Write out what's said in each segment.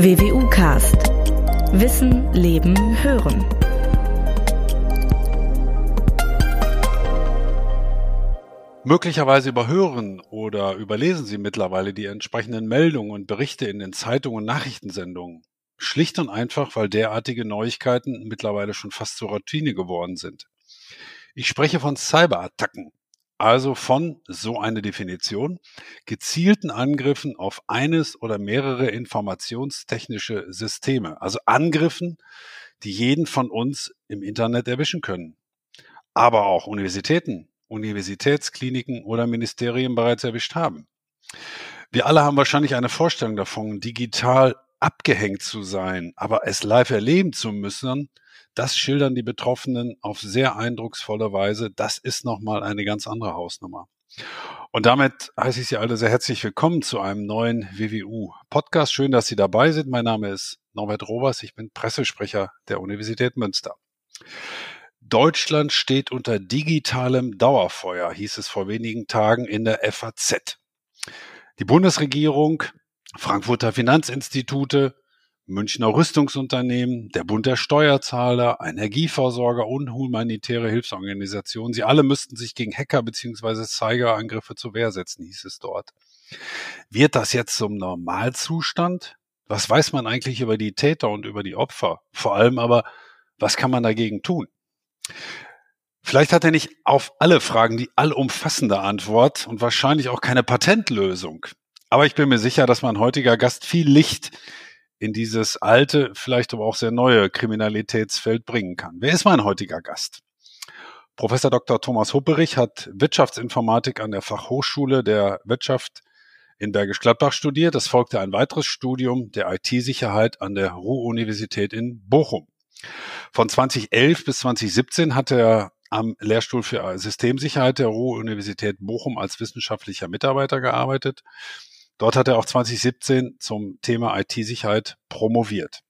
WWU Cast. Wissen, Leben, Hören. Möglicherweise überhören oder überlesen Sie mittlerweile die entsprechenden Meldungen und Berichte in den Zeitungen und Nachrichtensendungen. Schlicht und einfach, weil derartige Neuigkeiten mittlerweile schon fast zur Routine geworden sind. Ich spreche von Cyberattacken, also von, so eine Definition, gezielten Angriffen auf eines oder mehrere informationstechnische Systeme, also Angriffen, die jeden von uns im Internet erwischen können. Aber auch Universitäten, Universitätskliniken oder Ministerien bereits erwischt haben. Wir alle haben wahrscheinlich eine Vorstellung davon, digital abgehängt zu sein, aber es live erleben zu müssen, das schildern die Betroffenen auf sehr eindrucksvolle Weise. Das ist nochmal eine ganz andere Hausnummer. Und damit heiße ich Sie alle sehr herzlich willkommen zu einem neuen WWU-Podcast. Schön, dass Sie dabei sind. Mein Name ist Norbert Robers. Ich bin Pressesprecher der Universität Münster. Deutschland steht unter digitalem Dauerfeuer, hieß es vor wenigen Tagen in der FAZ. Die Bundesregierung, Frankfurter Finanzinstitute, Münchner Rüstungsunternehmen, der Bund der Steuerzahler, Energieversorger und humanitäre Hilfsorganisationen. Sie alle müssten sich gegen Hacker bzw. Cyberangriffe zur Wehr setzen, hieß es dort. Wird das jetzt zum Normalzustand? Was weiß man eigentlich über die Täter und über die Opfer? Vor allem aber, was kann man dagegen tun? Vielleicht hat er nicht auf alle Fragen die allumfassende Antwort und wahrscheinlich auch keine Patentlösung. Aber ich bin mir sicher, dass mein heutiger Gast viel Licht in dieses alte, vielleicht aber auch sehr neue Kriminalitätsfeld bringen kann. Wer ist mein heutiger Gast? Professor Dr. Thomas Hupperich hat Wirtschaftsinformatik an der Fachhochschule der Wirtschaft in Bergisch Gladbach studiert. Es folgte ein weiteres Studium der IT-Sicherheit an der Ruhr-Universität in Bochum. Von 2011 bis 2017 hat er am Lehrstuhl für Systemsicherheit der Ruhr-Universität Bochum als wissenschaftlicher Mitarbeiter gearbeitet. Dort hat er auch 2017 zum Thema IT-Sicherheit promoviert.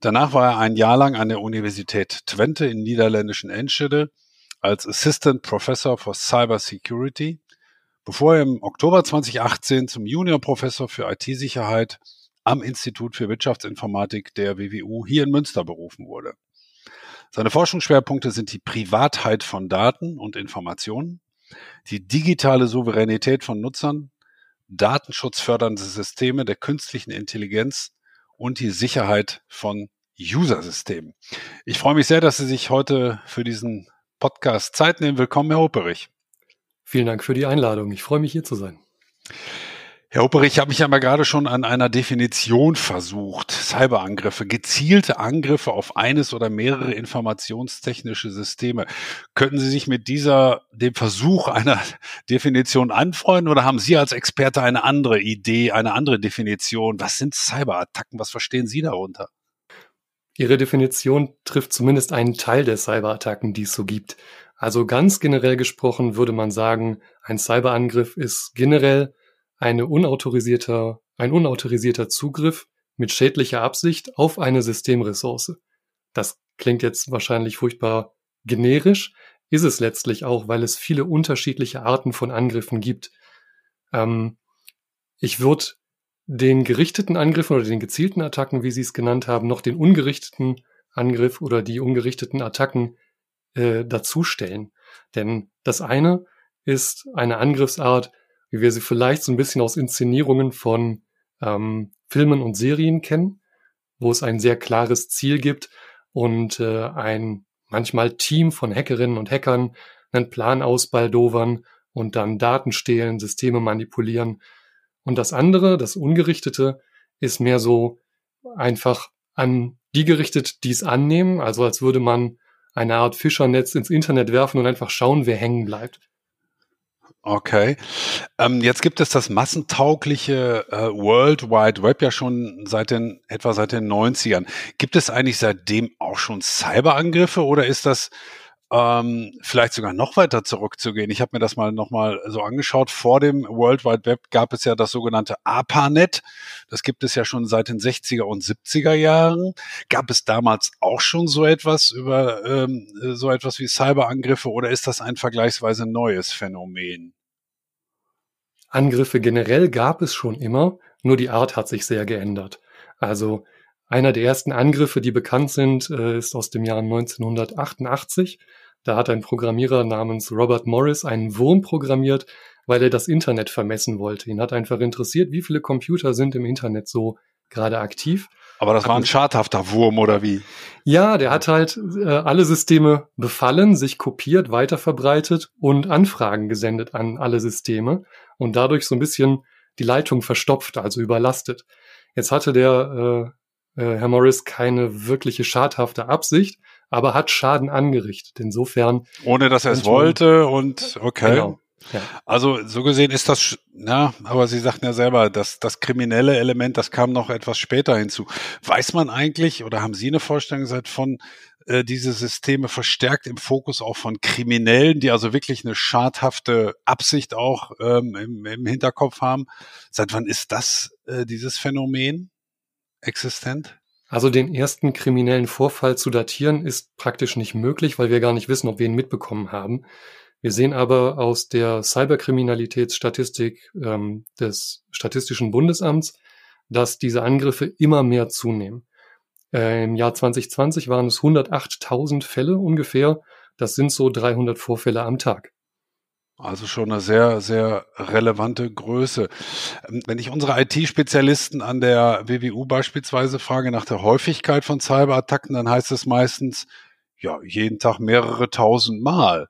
Danach war er ein Jahr lang an der Universität Twente in niederländischen Enschede als Assistant Professor for Cyber Security, bevor er im Oktober 2018 zum Junior Professor für IT-Sicherheit am Institut für Wirtschaftsinformatik der WWU hier in Münster berufen wurde. Seine Forschungsschwerpunkte sind die Privatheit von Daten und Informationen, die digitale Souveränität von Nutzern datenschutzfördernde Systeme der künstlichen Intelligenz und die Sicherheit von User-Systemen. Ich freue mich sehr, dass Sie sich heute für diesen Podcast Zeit nehmen. Willkommen, Herr Hopperich. Vielen Dank für die Einladung. Ich freue mich, hier zu sein. Herr Hopperich, ich habe mich ja mal gerade schon an einer Definition versucht. Cyberangriffe, gezielte Angriffe auf eines oder mehrere informationstechnische Systeme. Könnten Sie sich mit dieser, dem Versuch einer Definition anfreunden oder haben Sie als Experte eine andere Idee, eine andere Definition? Was sind Cyberattacken? Was verstehen Sie darunter? Ihre Definition trifft zumindest einen Teil der Cyberattacken, die es so gibt. Also ganz generell gesprochen würde man sagen, ein Cyberangriff ist generell eine unautorisierter, ein unautorisierter Zugriff mit schädlicher Absicht auf eine Systemressource. Das klingt jetzt wahrscheinlich furchtbar generisch, ist es letztlich auch, weil es viele unterschiedliche Arten von Angriffen gibt. Ähm, ich würde den gerichteten Angriffen oder den gezielten Attacken, wie Sie es genannt haben, noch den ungerichteten Angriff oder die ungerichteten Attacken äh, dazustellen. Denn das eine ist eine Angriffsart, wie wir sie vielleicht so ein bisschen aus Inszenierungen von ähm, Filmen und Serien kennen, wo es ein sehr klares Ziel gibt und äh, ein manchmal Team von Hackerinnen und Hackern einen Plan ausbaldowern und dann Daten stehlen, Systeme manipulieren. Und das andere, das Ungerichtete, ist mehr so einfach an die gerichtet, die es annehmen, also als würde man eine Art Fischernetz ins Internet werfen und einfach schauen, wer hängen bleibt. Okay. Ähm, jetzt gibt es das massentaugliche äh, World Wide Web ja schon seit den, etwa seit den 90ern. Gibt es eigentlich seitdem auch schon Cyberangriffe oder ist das ähm, vielleicht sogar noch weiter zurückzugehen. Ich habe mir das mal nochmal so angeschaut. Vor dem World Wide Web gab es ja das sogenannte ARPANET. Das gibt es ja schon seit den 60er und 70er Jahren. Gab es damals auch schon so etwas über ähm, so etwas wie Cyberangriffe oder ist das ein vergleichsweise neues Phänomen? Angriffe generell gab es schon immer, nur die Art hat sich sehr geändert. Also einer der ersten Angriffe, die bekannt sind, äh, ist aus dem Jahr 1988. Da hat ein Programmierer namens Robert Morris einen Wurm programmiert, weil er das Internet vermessen wollte. Ihn hat einfach interessiert, wie viele Computer sind im Internet so gerade aktiv. Aber das war ein schadhafter Wurm oder wie? Ja, der hat halt äh, alle Systeme befallen, sich kopiert, weiterverbreitet und Anfragen gesendet an alle Systeme und dadurch so ein bisschen die Leitung verstopft, also überlastet. Jetzt hatte der äh, äh, Herr Morris keine wirkliche schadhafte Absicht, aber hat Schaden angerichtet. Insofern. Ohne dass er es wollte und okay. Genau. Ja. Also so gesehen ist das, ja, aber Sie sagten ja selber, dass das kriminelle Element, das kam noch etwas später hinzu. Weiß man eigentlich oder haben Sie eine Vorstellung seit von äh, diese Systeme verstärkt im Fokus auch von Kriminellen, die also wirklich eine schadhafte Absicht auch ähm, im, im Hinterkopf haben? Seit wann ist das äh, dieses Phänomen existent? Also den ersten kriminellen Vorfall zu datieren ist praktisch nicht möglich, weil wir gar nicht wissen, ob wir ihn mitbekommen haben. Wir sehen aber aus der Cyberkriminalitätsstatistik ähm, des Statistischen Bundesamts, dass diese Angriffe immer mehr zunehmen. Äh, Im Jahr 2020 waren es 108.000 Fälle ungefähr. Das sind so 300 Vorfälle am Tag. Also schon eine sehr, sehr relevante Größe. Ähm, wenn ich unsere IT-Spezialisten an der WWU beispielsweise frage nach der Häufigkeit von Cyberattacken, dann heißt es meistens, ja, jeden Tag mehrere tausend Mal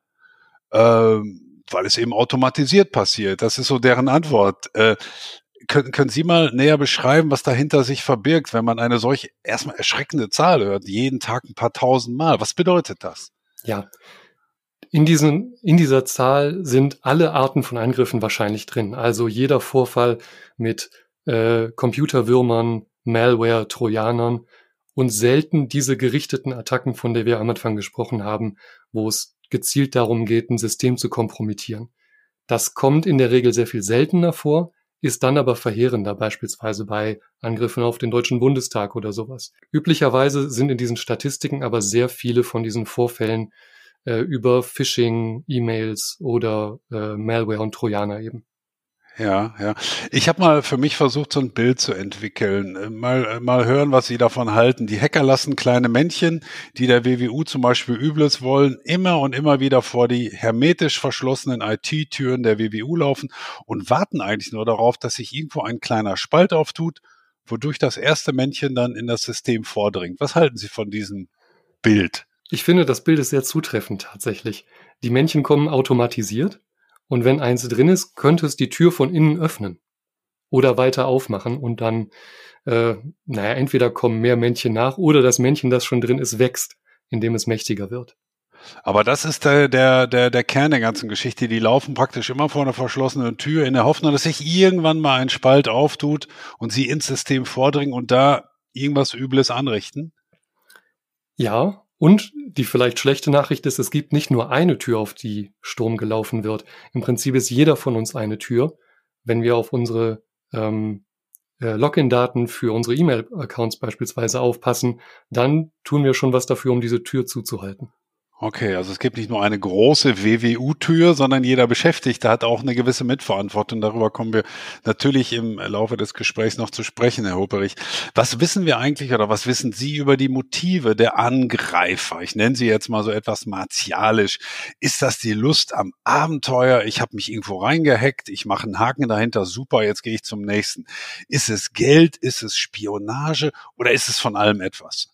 ähm, weil es eben automatisiert passiert. Das ist so deren Antwort. Äh, können, können Sie mal näher beschreiben, was dahinter sich verbirgt, wenn man eine solch erstmal erschreckende Zahl hört, jeden Tag ein paar tausend Mal? Was bedeutet das? Ja, in, diesen, in dieser Zahl sind alle Arten von Angriffen wahrscheinlich drin. Also jeder Vorfall mit äh, Computerwürmern, Malware, Trojanern und selten diese gerichteten Attacken, von der wir am Anfang gesprochen haben, wo es gezielt darum geht, ein System zu kompromittieren. Das kommt in der Regel sehr viel seltener vor, ist dann aber verheerender, beispielsweise bei Angriffen auf den Deutschen Bundestag oder sowas. Üblicherweise sind in diesen Statistiken aber sehr viele von diesen Vorfällen äh, über Phishing, E-Mails oder äh, Malware und Trojaner eben. Ja, ja. Ich habe mal für mich versucht, so ein Bild zu entwickeln. Äh, mal, äh, mal hören, was Sie davon halten. Die Hacker lassen kleine Männchen, die der WWU zum Beispiel Übles wollen, immer und immer wieder vor die hermetisch verschlossenen IT-Türen der WWU laufen und warten eigentlich nur darauf, dass sich irgendwo ein kleiner Spalt auftut, wodurch das erste Männchen dann in das System vordringt. Was halten Sie von diesem Bild? Ich finde, das Bild ist sehr zutreffend tatsächlich. Die Männchen kommen automatisiert und wenn eins drin ist, könnte es die Tür von innen öffnen oder weiter aufmachen und dann, äh, naja, entweder kommen mehr Männchen nach oder das Männchen, das schon drin ist, wächst, indem es mächtiger wird. Aber das ist der, der, der, der Kern der ganzen Geschichte. Die laufen praktisch immer vor einer verschlossenen Tür in der Hoffnung, dass sich irgendwann mal ein Spalt auftut und sie ins System vordringen und da irgendwas Übles anrichten. Ja, und die vielleicht schlechte Nachricht ist, es gibt nicht nur eine Tür, auf die Sturm gelaufen wird. Im Prinzip ist jeder von uns eine Tür. Wenn wir auf unsere ähm, äh, Login-Daten für unsere E-Mail-Accounts beispielsweise aufpassen, dann tun wir schon was dafür, um diese Tür zuzuhalten. Okay, also es gibt nicht nur eine große WWU-Tür, sondern jeder Beschäftigte hat auch eine gewisse Mitverantwortung. Darüber kommen wir natürlich im Laufe des Gesprächs noch zu sprechen, Herr Hoperich. Was wissen wir eigentlich oder was wissen Sie über die Motive der Angreifer? Ich nenne sie jetzt mal so etwas martialisch. Ist das die Lust am Abenteuer? Ich habe mich irgendwo reingehackt, ich mache einen Haken dahinter, super, jetzt gehe ich zum nächsten. Ist es Geld? Ist es Spionage? Oder ist es von allem etwas?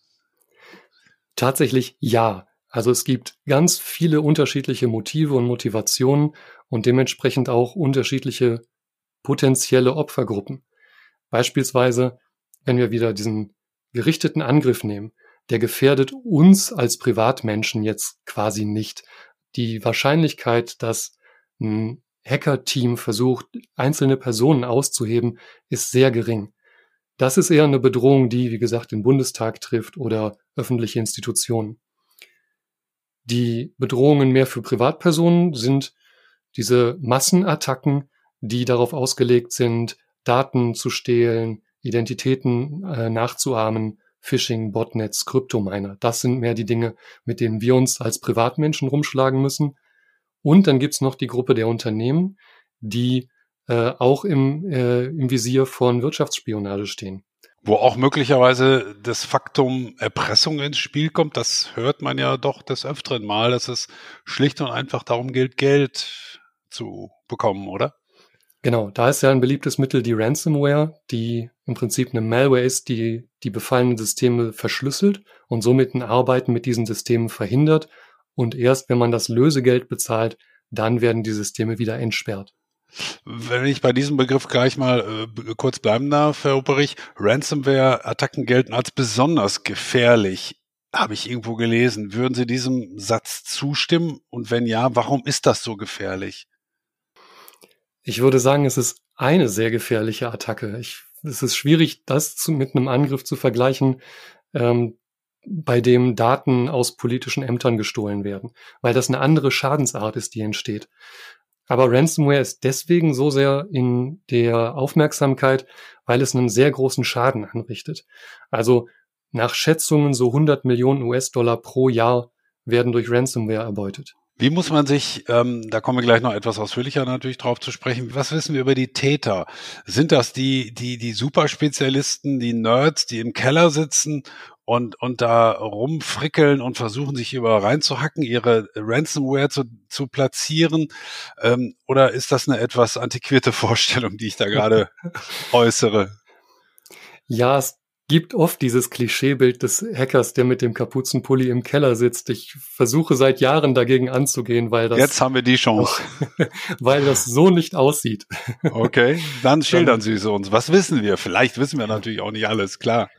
Tatsächlich ja. Also es gibt ganz viele unterschiedliche Motive und Motivationen und dementsprechend auch unterschiedliche potenzielle Opfergruppen. Beispielsweise, wenn wir wieder diesen gerichteten Angriff nehmen, der gefährdet uns als Privatmenschen jetzt quasi nicht. Die Wahrscheinlichkeit, dass ein Hacker-Team versucht, einzelne Personen auszuheben, ist sehr gering. Das ist eher eine Bedrohung, die, wie gesagt, den Bundestag trifft oder öffentliche Institutionen. Die Bedrohungen mehr für Privatpersonen sind diese Massenattacken, die darauf ausgelegt sind, Daten zu stehlen, Identitäten äh, nachzuahmen, Phishing, Botnets, Kryptominer. Das sind mehr die Dinge, mit denen wir uns als Privatmenschen rumschlagen müssen. Und dann gibt's noch die Gruppe der Unternehmen, die äh, auch im, äh, im Visier von Wirtschaftsspionage stehen. Wo auch möglicherweise das Faktum Erpressung ins Spiel kommt, das hört man ja doch des Öfteren mal, dass es schlicht und einfach darum gilt, Geld zu bekommen, oder? Genau, da ist ja ein beliebtes Mittel die Ransomware, die im Prinzip eine Malware ist, die die befallenen Systeme verschlüsselt und somit ein Arbeiten mit diesen Systemen verhindert. Und erst wenn man das Lösegeld bezahlt, dann werden die Systeme wieder entsperrt. Wenn ich bei diesem Begriff gleich mal äh, kurz bleiben darf, Herr Operich, Ransomware-Attacken gelten als besonders gefährlich. Habe ich irgendwo gelesen. Würden Sie diesem Satz zustimmen? Und wenn ja, warum ist das so gefährlich? Ich würde sagen, es ist eine sehr gefährliche Attacke. Ich, es ist schwierig, das zu, mit einem Angriff zu vergleichen, ähm, bei dem Daten aus politischen Ämtern gestohlen werden, weil das eine andere Schadensart ist, die entsteht. Aber Ransomware ist deswegen so sehr in der Aufmerksamkeit, weil es einen sehr großen Schaden anrichtet. Also nach Schätzungen so 100 Millionen US-Dollar pro Jahr werden durch Ransomware erbeutet. Wie muss man sich, ähm, da kommen wir gleich noch etwas ausführlicher natürlich drauf zu sprechen, was wissen wir über die Täter? Sind das die, die, die Superspezialisten, die Nerds, die im Keller sitzen und, und da rumfrickeln und versuchen, sich über reinzuhacken, ihre Ransomware zu, zu platzieren? Ähm, oder ist das eine etwas antiquierte Vorstellung, die ich da gerade äußere? Ja, es gibt oft dieses Klischeebild des Hackers, der mit dem Kapuzenpulli im Keller sitzt. Ich versuche seit Jahren dagegen anzugehen, weil das jetzt haben wir die Chance, weil das so nicht aussieht. Okay, dann schildern Sie es uns. Was wissen wir? Vielleicht wissen wir natürlich auch nicht alles, klar.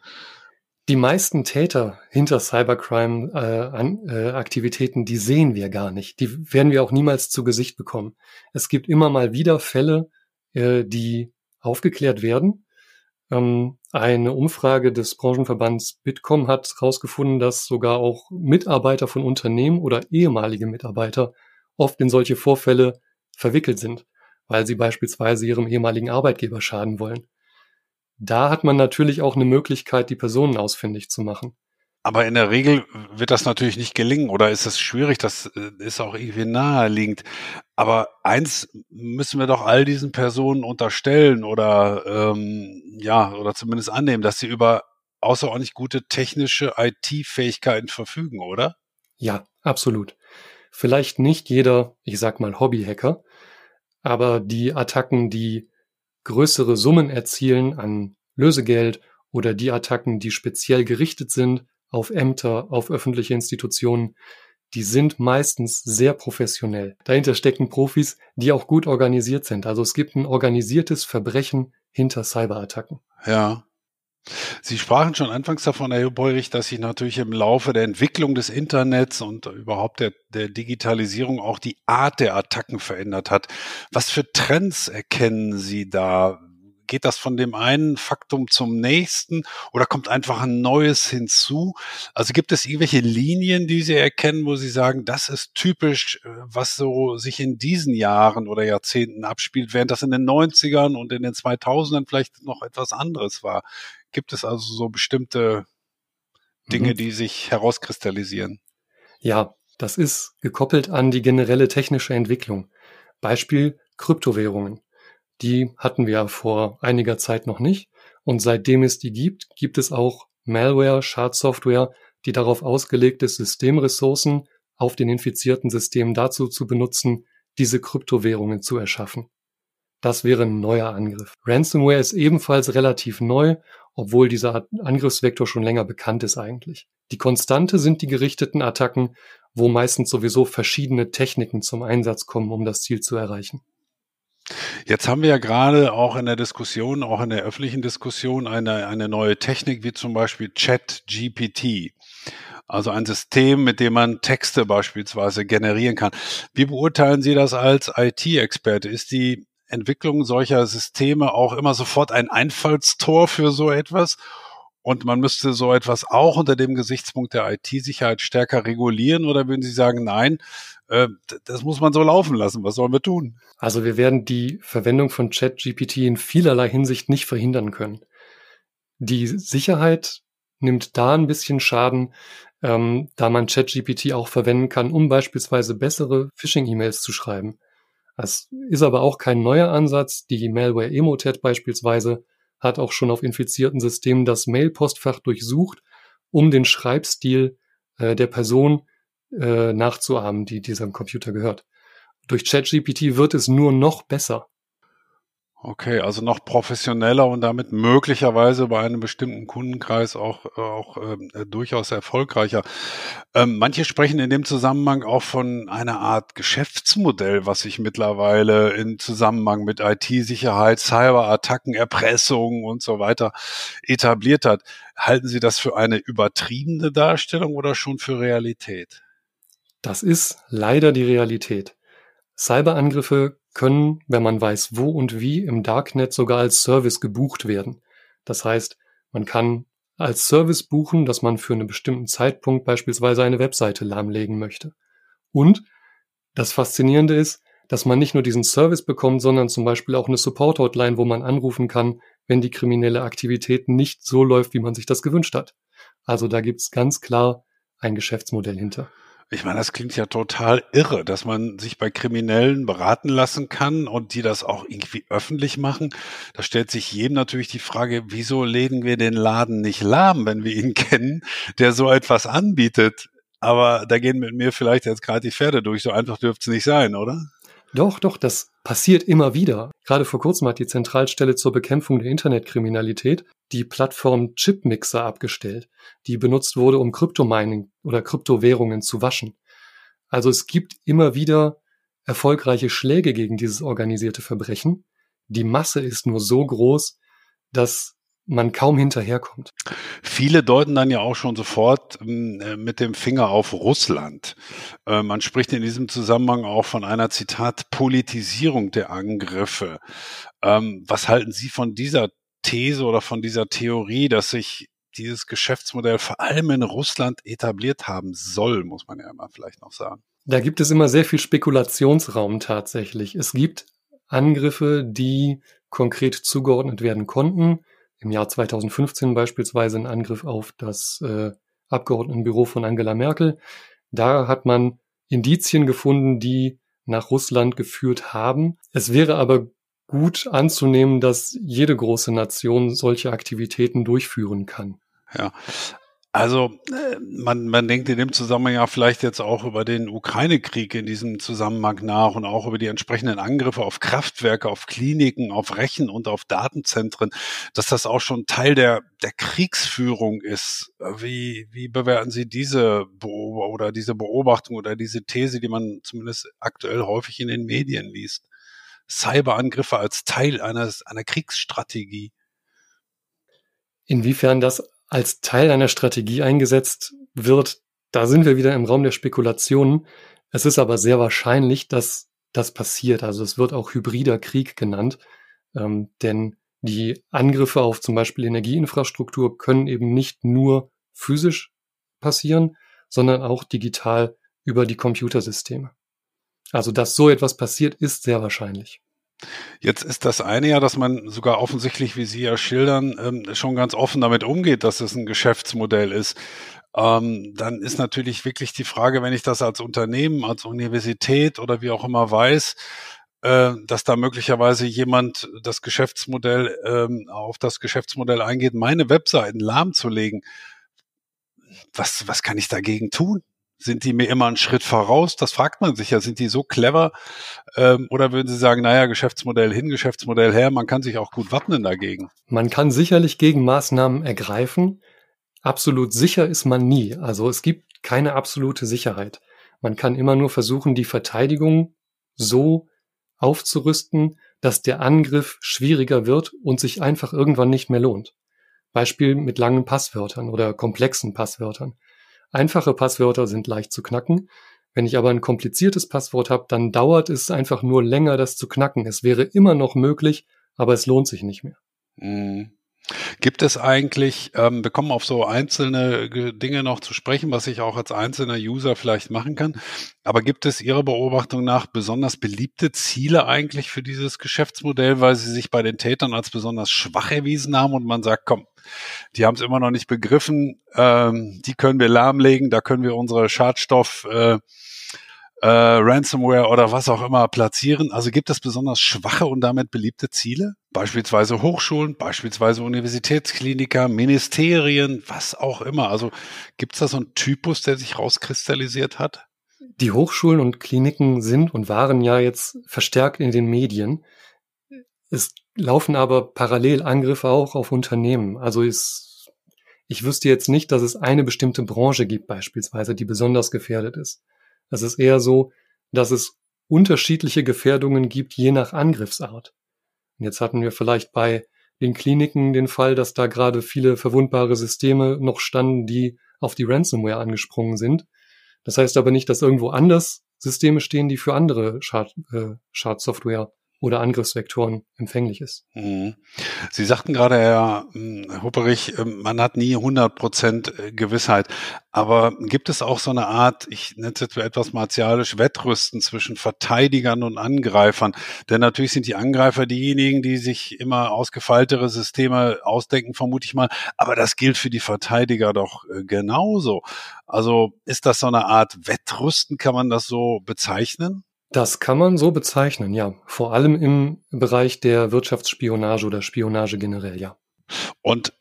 Die meisten Täter hinter Cybercrime-Aktivitäten, äh, äh, die sehen wir gar nicht. Die werden wir auch niemals zu Gesicht bekommen. Es gibt immer mal wieder Fälle, äh, die aufgeklärt werden ähm, eine Umfrage des Branchenverbands Bitkom hat herausgefunden, dass sogar auch Mitarbeiter von Unternehmen oder ehemalige Mitarbeiter oft in solche Vorfälle verwickelt sind, weil sie beispielsweise ihrem ehemaligen Arbeitgeber schaden wollen. Da hat man natürlich auch eine Möglichkeit, die Personen ausfindig zu machen. Aber in der Regel wird das natürlich nicht gelingen oder ist es schwierig, das äh, ist auch irgendwie naheliegend. Aber eins müssen wir doch all diesen Personen unterstellen oder ähm, ja, oder zumindest annehmen, dass sie über außerordentlich gute technische IT-Fähigkeiten verfügen, oder? Ja, absolut. Vielleicht nicht jeder, ich sag mal, Hobbyhacker, aber die Attacken, die größere Summen erzielen an Lösegeld oder die Attacken, die speziell gerichtet sind auf Ämter, auf öffentliche Institutionen, die sind meistens sehr professionell. Dahinter stecken Profis, die auch gut organisiert sind. Also es gibt ein organisiertes Verbrechen hinter Cyberattacken. Ja. Sie sprachen schon anfangs davon, Herr Beurich, dass sich natürlich im Laufe der Entwicklung des Internets und überhaupt der, der Digitalisierung auch die Art der Attacken verändert hat. Was für Trends erkennen Sie da? geht das von dem einen Faktum zum nächsten oder kommt einfach ein neues hinzu? Also gibt es irgendwelche Linien, die Sie erkennen, wo Sie sagen, das ist typisch, äh, was so sich in diesen Jahren oder Jahrzehnten abspielt, während das in den 90ern und in den 2000ern vielleicht noch etwas anderes war? Gibt es also so bestimmte Dinge, mhm. die sich herauskristallisieren? Ja, das ist gekoppelt an die generelle technische Entwicklung. Beispiel Kryptowährungen. Die hatten wir vor einiger Zeit noch nicht. Und seitdem es die gibt, gibt es auch Malware, Schadsoftware, die darauf ausgelegt ist, Systemressourcen auf den infizierten Systemen dazu zu benutzen, diese Kryptowährungen zu erschaffen. Das wäre ein neuer Angriff. Ransomware ist ebenfalls relativ neu, obwohl dieser Angriffsvektor schon länger bekannt ist eigentlich. Die Konstante sind die gerichteten Attacken, wo meistens sowieso verschiedene Techniken zum Einsatz kommen, um das Ziel zu erreichen. Jetzt haben wir ja gerade auch in der Diskussion, auch in der öffentlichen Diskussion, eine, eine neue Technik wie zum Beispiel Chat-GPT. Also ein System, mit dem man Texte beispielsweise generieren kann. Wie beurteilen Sie das als IT-Experte? Ist die Entwicklung solcher Systeme auch immer sofort ein Einfallstor für so etwas? Und man müsste so etwas auch unter dem Gesichtspunkt der IT-Sicherheit stärker regulieren? Oder würden Sie sagen, nein, äh, das muss man so laufen lassen. Was sollen wir tun? Also wir werden die Verwendung von ChatGPT in vielerlei Hinsicht nicht verhindern können. Die Sicherheit nimmt da ein bisschen Schaden, ähm, da man ChatGPT auch verwenden kann, um beispielsweise bessere Phishing-E-Mails zu schreiben. Das ist aber auch kein neuer Ansatz. Die Malware Emotet beispielsweise hat auch schon auf infizierten Systemen das Mail-Postfach durchsucht, um den Schreibstil äh, der Person äh, nachzuahmen, die diesem Computer gehört. Durch ChatGPT wird es nur noch besser. Okay, also noch professioneller und damit möglicherweise bei einem bestimmten Kundenkreis auch, auch äh, durchaus erfolgreicher. Ähm, manche sprechen in dem Zusammenhang auch von einer Art Geschäftsmodell, was sich mittlerweile in Zusammenhang mit IT-Sicherheit, Cyberattacken, Erpressung und so weiter etabliert hat. Halten Sie das für eine übertriebene Darstellung oder schon für Realität? Das ist leider die Realität. Cyberangriffe können, wenn man weiß, wo und wie, im Darknet sogar als Service gebucht werden. Das heißt, man kann als Service buchen, dass man für einen bestimmten Zeitpunkt beispielsweise eine Webseite lahmlegen möchte. Und das Faszinierende ist, dass man nicht nur diesen Service bekommt, sondern zum Beispiel auch eine Support-Hotline, wo man anrufen kann, wenn die kriminelle Aktivität nicht so läuft, wie man sich das gewünscht hat. Also da gibt's ganz klar ein Geschäftsmodell hinter. Ich meine, das klingt ja total irre, dass man sich bei Kriminellen beraten lassen kann und die das auch irgendwie öffentlich machen. Da stellt sich jedem natürlich die Frage, wieso legen wir den Laden nicht lahm, wenn wir ihn kennen, der so etwas anbietet? Aber da gehen mit mir vielleicht jetzt gerade die Pferde durch. So einfach dürfte es nicht sein, oder? Doch, doch, das passiert immer wieder. Gerade vor kurzem hat die Zentralstelle zur Bekämpfung der Internetkriminalität die Plattform Chipmixer abgestellt, die benutzt wurde, um Kryptomining oder Kryptowährungen zu waschen. Also es gibt immer wieder erfolgreiche Schläge gegen dieses organisierte Verbrechen. Die Masse ist nur so groß, dass man kaum hinterherkommt. Viele deuten dann ja auch schon sofort ähm, äh, mit dem Finger auf Russland. Äh, man spricht in diesem Zusammenhang auch von einer Zitat Politisierung der Angriffe. Ähm, was halten Sie von dieser These oder von dieser Theorie, dass sich dieses Geschäftsmodell vor allem in Russland etabliert haben soll, muss man ja immer vielleicht noch sagen. Da gibt es immer sehr viel Spekulationsraum tatsächlich. Es gibt Angriffe, die konkret zugeordnet werden konnten. Im Jahr 2015 beispielsweise ein Angriff auf das äh, Abgeordnetenbüro von Angela Merkel. Da hat man Indizien gefunden, die nach Russland geführt haben. Es wäre aber gut anzunehmen, dass jede große Nation solche Aktivitäten durchführen kann. Ja. Also äh, man, man denkt in dem Zusammenhang ja vielleicht jetzt auch über den Ukraine-Krieg in diesem Zusammenhang nach und auch über die entsprechenden Angriffe auf Kraftwerke, auf Kliniken, auf Rechen und auf Datenzentren, dass das auch schon Teil der, der Kriegsführung ist. Wie, wie bewerten Sie diese Beob oder diese Beobachtung oder diese These, die man zumindest aktuell häufig in den Medien liest? Cyberangriffe als Teil eines, einer Kriegsstrategie. Inwiefern das als Teil einer Strategie eingesetzt wird, da sind wir wieder im Raum der Spekulationen. Es ist aber sehr wahrscheinlich, dass das passiert. Also es wird auch hybrider Krieg genannt, ähm, denn die Angriffe auf zum Beispiel Energieinfrastruktur können eben nicht nur physisch passieren, sondern auch digital über die Computersysteme. Also, dass so etwas passiert, ist sehr wahrscheinlich. Jetzt ist das eine ja, dass man sogar offensichtlich, wie Sie ja schildern, ähm, schon ganz offen damit umgeht, dass es ein Geschäftsmodell ist. Ähm, dann ist natürlich wirklich die Frage, wenn ich das als Unternehmen, als Universität oder wie auch immer weiß, äh, dass da möglicherweise jemand das Geschäftsmodell ähm, auf das Geschäftsmodell eingeht, meine Webseiten lahmzulegen. Was, was kann ich dagegen tun? Sind die mir immer einen Schritt voraus? Das fragt man sich ja. Sind die so clever? Ähm, oder würden Sie sagen, naja, Geschäftsmodell hin, Geschäftsmodell her, man kann sich auch gut wappnen dagegen? Man kann sicherlich Gegenmaßnahmen ergreifen. Absolut sicher ist man nie. Also es gibt keine absolute Sicherheit. Man kann immer nur versuchen, die Verteidigung so aufzurüsten, dass der Angriff schwieriger wird und sich einfach irgendwann nicht mehr lohnt. Beispiel mit langen Passwörtern oder komplexen Passwörtern. Einfache Passwörter sind leicht zu knacken. Wenn ich aber ein kompliziertes Passwort habe, dann dauert es einfach nur länger, das zu knacken. Es wäre immer noch möglich, aber es lohnt sich nicht mehr. Mhm. Gibt es eigentlich, ähm, wir kommen auf so einzelne Dinge noch zu sprechen, was ich auch als einzelner User vielleicht machen kann, aber gibt es Ihrer Beobachtung nach besonders beliebte Ziele eigentlich für dieses Geschäftsmodell, weil sie sich bei den Tätern als besonders schwach erwiesen haben und man sagt, komm, die haben es immer noch nicht begriffen, ähm, die können wir lahmlegen, da können wir unsere Schadstoff äh, äh, Ransomware oder was auch immer platzieren. Also gibt es besonders schwache und damit beliebte Ziele? beispielsweise Hochschulen, beispielsweise Universitätskliniker, Ministerien, was auch immer. Also gibt es da so einen Typus, der sich rauskristallisiert hat? Die Hochschulen und Kliniken sind und waren ja jetzt verstärkt in den Medien. Es laufen aber parallel Angriffe auch auf Unternehmen. Also ist, ich wüsste jetzt nicht, dass es eine bestimmte Branche gibt beispielsweise, die besonders gefährdet ist. Es ist eher so, dass es unterschiedliche Gefährdungen gibt, je nach Angriffsart. Und jetzt hatten wir vielleicht bei den Kliniken den Fall, dass da gerade viele verwundbare Systeme noch standen, die auf die Ransomware angesprungen sind. Das heißt aber nicht, dass irgendwo anders Systeme stehen, die für andere Schad, äh, Schadsoftware oder Angriffsvektoren empfänglich ist. Mhm. Sie sagten gerade, Herr hm, Hupperich, ähm, man hat nie 100 Prozent äh, Gewissheit. Aber gibt es auch so eine Art, ich nenne es jetzt etwas martialisch, Wettrüsten zwischen Verteidigern und Angreifern? Denn natürlich sind die Angreifer diejenigen, die sich immer ausgefeiltere Systeme ausdenken, vermute ich mal. Aber das gilt für die Verteidiger doch äh, genauso. Also ist das so eine Art Wettrüsten, kann man das so bezeichnen? Das kann man so bezeichnen, ja. Vor allem im Bereich der Wirtschaftsspionage oder Spionage generell, ja. Und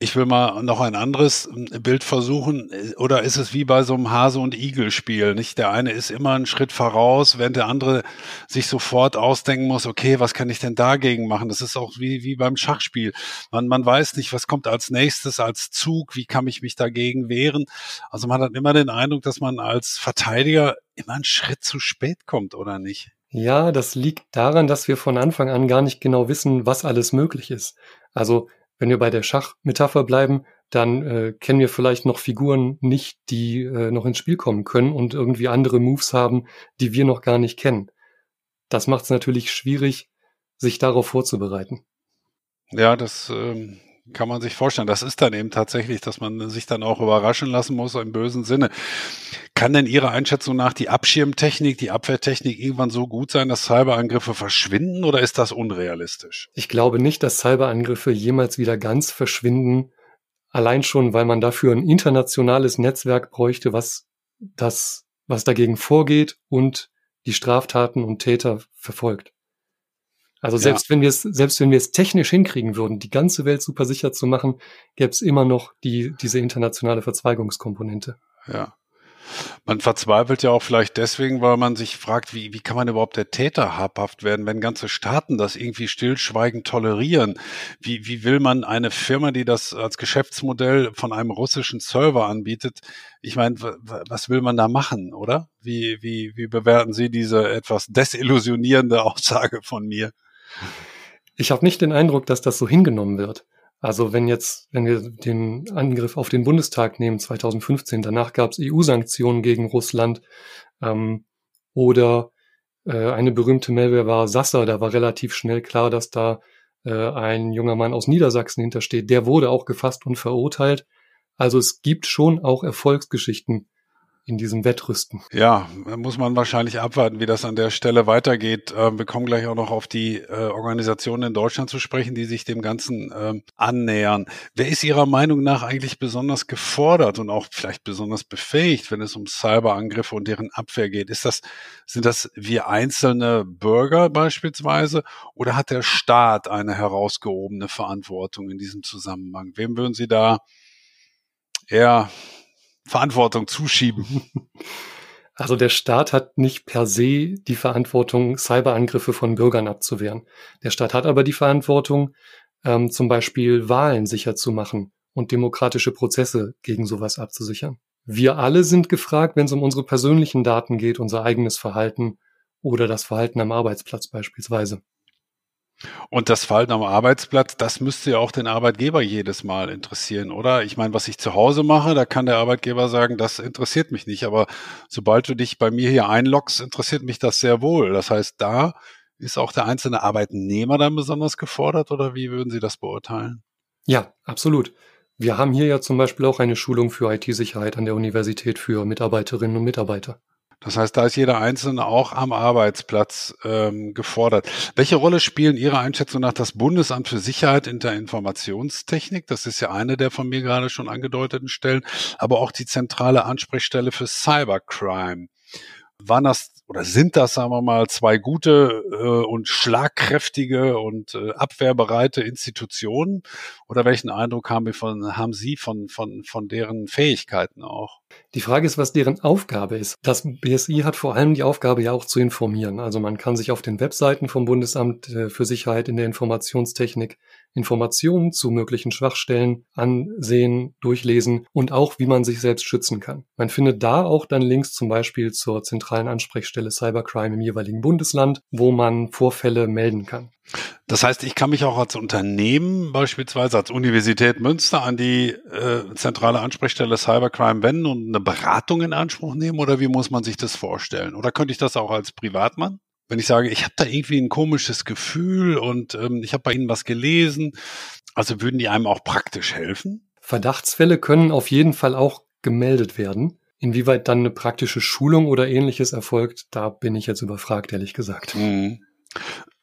ich will mal noch ein anderes Bild versuchen. Oder ist es wie bei so einem Hase- und Igel-Spiel? Nicht? Der eine ist immer einen Schritt voraus, während der andere sich sofort ausdenken muss, okay, was kann ich denn dagegen machen? Das ist auch wie, wie beim Schachspiel. Man, man weiß nicht, was kommt als nächstes, als Zug, wie kann ich mich dagegen wehren? Also man hat immer den Eindruck, dass man als Verteidiger immer einen Schritt zu spät kommt, oder nicht? Ja, das liegt daran, dass wir von Anfang an gar nicht genau wissen, was alles möglich ist. Also wenn wir bei der Schachmetapher bleiben, dann äh, kennen wir vielleicht noch Figuren nicht, die äh, noch ins Spiel kommen können und irgendwie andere Moves haben, die wir noch gar nicht kennen. Das macht es natürlich schwierig, sich darauf vorzubereiten. Ja, das ähm, kann man sich vorstellen. Das ist dann eben tatsächlich, dass man sich dann auch überraschen lassen muss im bösen Sinne. Kann denn Ihrer Einschätzung nach die Abschirmtechnik, die Abwehrtechnik irgendwann so gut sein, dass Cyberangriffe verschwinden oder ist das unrealistisch? Ich glaube nicht, dass Cyberangriffe jemals wieder ganz verschwinden. Allein schon, weil man dafür ein internationales Netzwerk bräuchte, was das, was dagegen vorgeht und die Straftaten und Täter verfolgt. Also selbst ja. wenn wir es, selbst wenn wir es technisch hinkriegen würden, die ganze Welt super sicher zu machen, gäbe es immer noch die, diese internationale Verzweigungskomponente. Ja. Man verzweifelt ja auch vielleicht deswegen, weil man sich fragt, wie, wie kann man überhaupt der Täter habhaft werden, wenn ganze Staaten das irgendwie stillschweigend tolerieren? Wie, wie will man eine Firma, die das als Geschäftsmodell von einem russischen Server anbietet, ich meine, was will man da machen, oder? Wie, wie, wie bewerten Sie diese etwas desillusionierende Aussage von mir? Ich habe nicht den Eindruck, dass das so hingenommen wird. Also wenn jetzt, wenn wir den Angriff auf den Bundestag nehmen 2015, danach gab es EU-Sanktionen gegen Russland ähm, oder äh, eine berühmte Malware war Sasser, da war relativ schnell klar, dass da äh, ein junger Mann aus Niedersachsen hintersteht. Der wurde auch gefasst und verurteilt. Also es gibt schon auch Erfolgsgeschichten in diesem Wettrüsten. Ja, muss man wahrscheinlich abwarten, wie das an der Stelle weitergeht. Ähm, wir kommen gleich auch noch auf die äh, Organisationen in Deutschland zu sprechen, die sich dem Ganzen ähm, annähern. Wer ist Ihrer Meinung nach eigentlich besonders gefordert und auch vielleicht besonders befähigt, wenn es um Cyberangriffe und deren Abwehr geht? Ist das, sind das wir einzelne Bürger beispielsweise oder hat der Staat eine herausgehobene Verantwortung in diesem Zusammenhang? Wem würden Sie da eher Verantwortung zuschieben? Also der Staat hat nicht per se die Verantwortung, Cyberangriffe von Bürgern abzuwehren. Der Staat hat aber die Verantwortung, ähm, zum Beispiel Wahlen sicher zu machen und demokratische Prozesse gegen sowas abzusichern. Wir alle sind gefragt, wenn es um unsere persönlichen Daten geht, unser eigenes Verhalten oder das Verhalten am Arbeitsplatz beispielsweise. Und das Verhalten am Arbeitsplatz, das müsste ja auch den Arbeitgeber jedes Mal interessieren, oder? Ich meine, was ich zu Hause mache, da kann der Arbeitgeber sagen, das interessiert mich nicht. Aber sobald du dich bei mir hier einloggst, interessiert mich das sehr wohl. Das heißt, da ist auch der einzelne Arbeitnehmer dann besonders gefordert, oder wie würden Sie das beurteilen? Ja, absolut. Wir haben hier ja zum Beispiel auch eine Schulung für IT-Sicherheit an der Universität für Mitarbeiterinnen und Mitarbeiter. Das heißt, da ist jeder Einzelne auch am Arbeitsplatz ähm, gefordert. Welche Rolle spielen Ihrer Einschätzung nach das Bundesamt für Sicherheit in der Informationstechnik? Das ist ja eine der von mir gerade schon angedeuteten Stellen, aber auch die zentrale Ansprechstelle für Cybercrime. Waren das oder sind das, sagen wir mal, zwei gute äh, und schlagkräftige und äh, abwehrbereite Institutionen? Oder welchen Eindruck haben, wir von, haben Sie von, von, von deren Fähigkeiten auch? Die Frage ist, was deren Aufgabe ist. Das BSI hat vor allem die Aufgabe ja auch zu informieren. Also man kann sich auf den Webseiten vom Bundesamt äh, für Sicherheit in der Informationstechnik Informationen zu möglichen Schwachstellen ansehen, durchlesen und auch, wie man sich selbst schützen kann. Man findet da auch dann Links zum Beispiel zur zentralen Ansprechstelle Cybercrime im jeweiligen Bundesland, wo man Vorfälle melden kann. Das heißt, ich kann mich auch als Unternehmen, beispielsweise als Universität Münster, an die äh, zentrale Ansprechstelle Cybercrime wenden und eine Beratung in Anspruch nehmen? Oder wie muss man sich das vorstellen? Oder könnte ich das auch als Privatmann? Wenn ich sage, ich habe da irgendwie ein komisches Gefühl und ähm, ich habe bei Ihnen was gelesen, also würden die einem auch praktisch helfen? Verdachtsfälle können auf jeden Fall auch gemeldet werden. Inwieweit dann eine praktische Schulung oder ähnliches erfolgt, da bin ich jetzt überfragt, ehrlich gesagt. Mhm.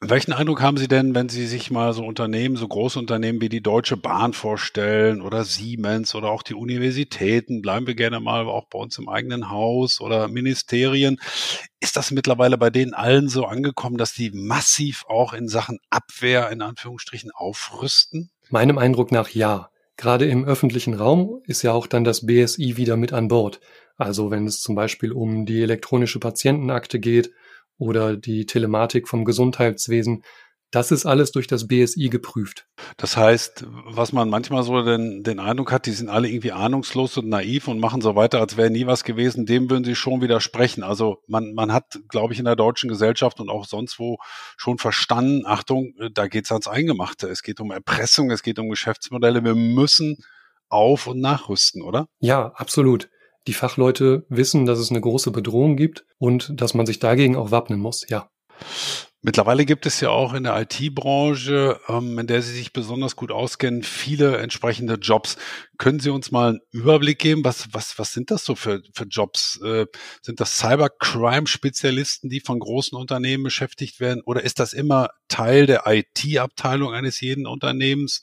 Welchen Eindruck haben Sie denn, wenn Sie sich mal so Unternehmen, so große Unternehmen wie die Deutsche Bahn vorstellen oder Siemens oder auch die Universitäten, bleiben wir gerne mal auch bei uns im eigenen Haus oder Ministerien. Ist das mittlerweile bei denen allen so angekommen, dass die massiv auch in Sachen Abwehr in Anführungsstrichen aufrüsten? Meinem Eindruck nach ja. Gerade im öffentlichen Raum ist ja auch dann das BSI wieder mit an Bord. Also wenn es zum Beispiel um die elektronische Patientenakte geht oder die Telematik vom Gesundheitswesen. Das ist alles durch das BSI geprüft. Das heißt, was man manchmal so den, den Eindruck hat, die sind alle irgendwie ahnungslos und naiv und machen so weiter, als wäre nie was gewesen, dem würden sie schon widersprechen. Also man, man hat, glaube ich, in der deutschen Gesellschaft und auch sonst wo schon verstanden, Achtung, da geht's ans Eingemachte. Es geht um Erpressung, es geht um Geschäftsmodelle. Wir müssen auf- und nachrüsten, oder? Ja, absolut. Die Fachleute wissen, dass es eine große Bedrohung gibt und dass man sich dagegen auch wappnen muss, ja. Mittlerweile gibt es ja auch in der IT-Branche, ähm, in der Sie sich besonders gut auskennen, viele entsprechende Jobs. Können Sie uns mal einen Überblick geben? Was, was, was sind das so für, für Jobs? Äh, sind das Cybercrime-Spezialisten, die von großen Unternehmen beschäftigt werden? Oder ist das immer Teil der IT-Abteilung eines jeden Unternehmens?